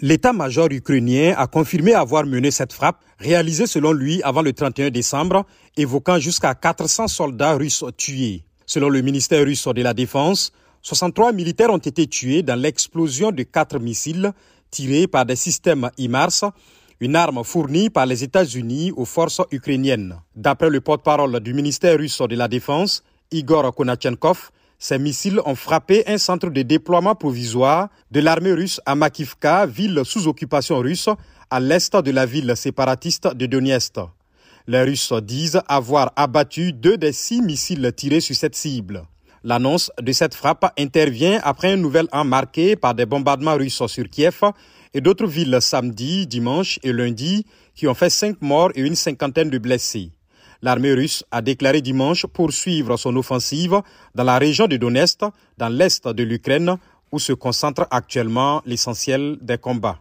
L'état-major ukrainien a confirmé avoir mené cette frappe, réalisée selon lui avant le 31 décembre, évoquant jusqu'à 400 soldats russes tués. Selon le ministère russe de la Défense, 63 militaires ont été tués dans l'explosion de quatre missiles tirés par des systèmes IMARS, une arme fournie par les États-Unis aux forces ukrainiennes. D'après le porte-parole du ministère russe de la Défense, Igor Konachenkov, ces missiles ont frappé un centre de déploiement provisoire de l'armée russe à Makivka, ville sous occupation russe, à l'est de la ville séparatiste de Donetsk. Les Russes disent avoir abattu deux des six missiles tirés sur cette cible. L'annonce de cette frappe intervient après un nouvel an marqué par des bombardements russes sur Kiev et d'autres villes samedi, dimanche et lundi qui ont fait cinq morts et une cinquantaine de blessés. L'armée russe a déclaré dimanche poursuivre son offensive dans la région de Donetsk, dans l'est de l'Ukraine, où se concentre actuellement l'essentiel des combats.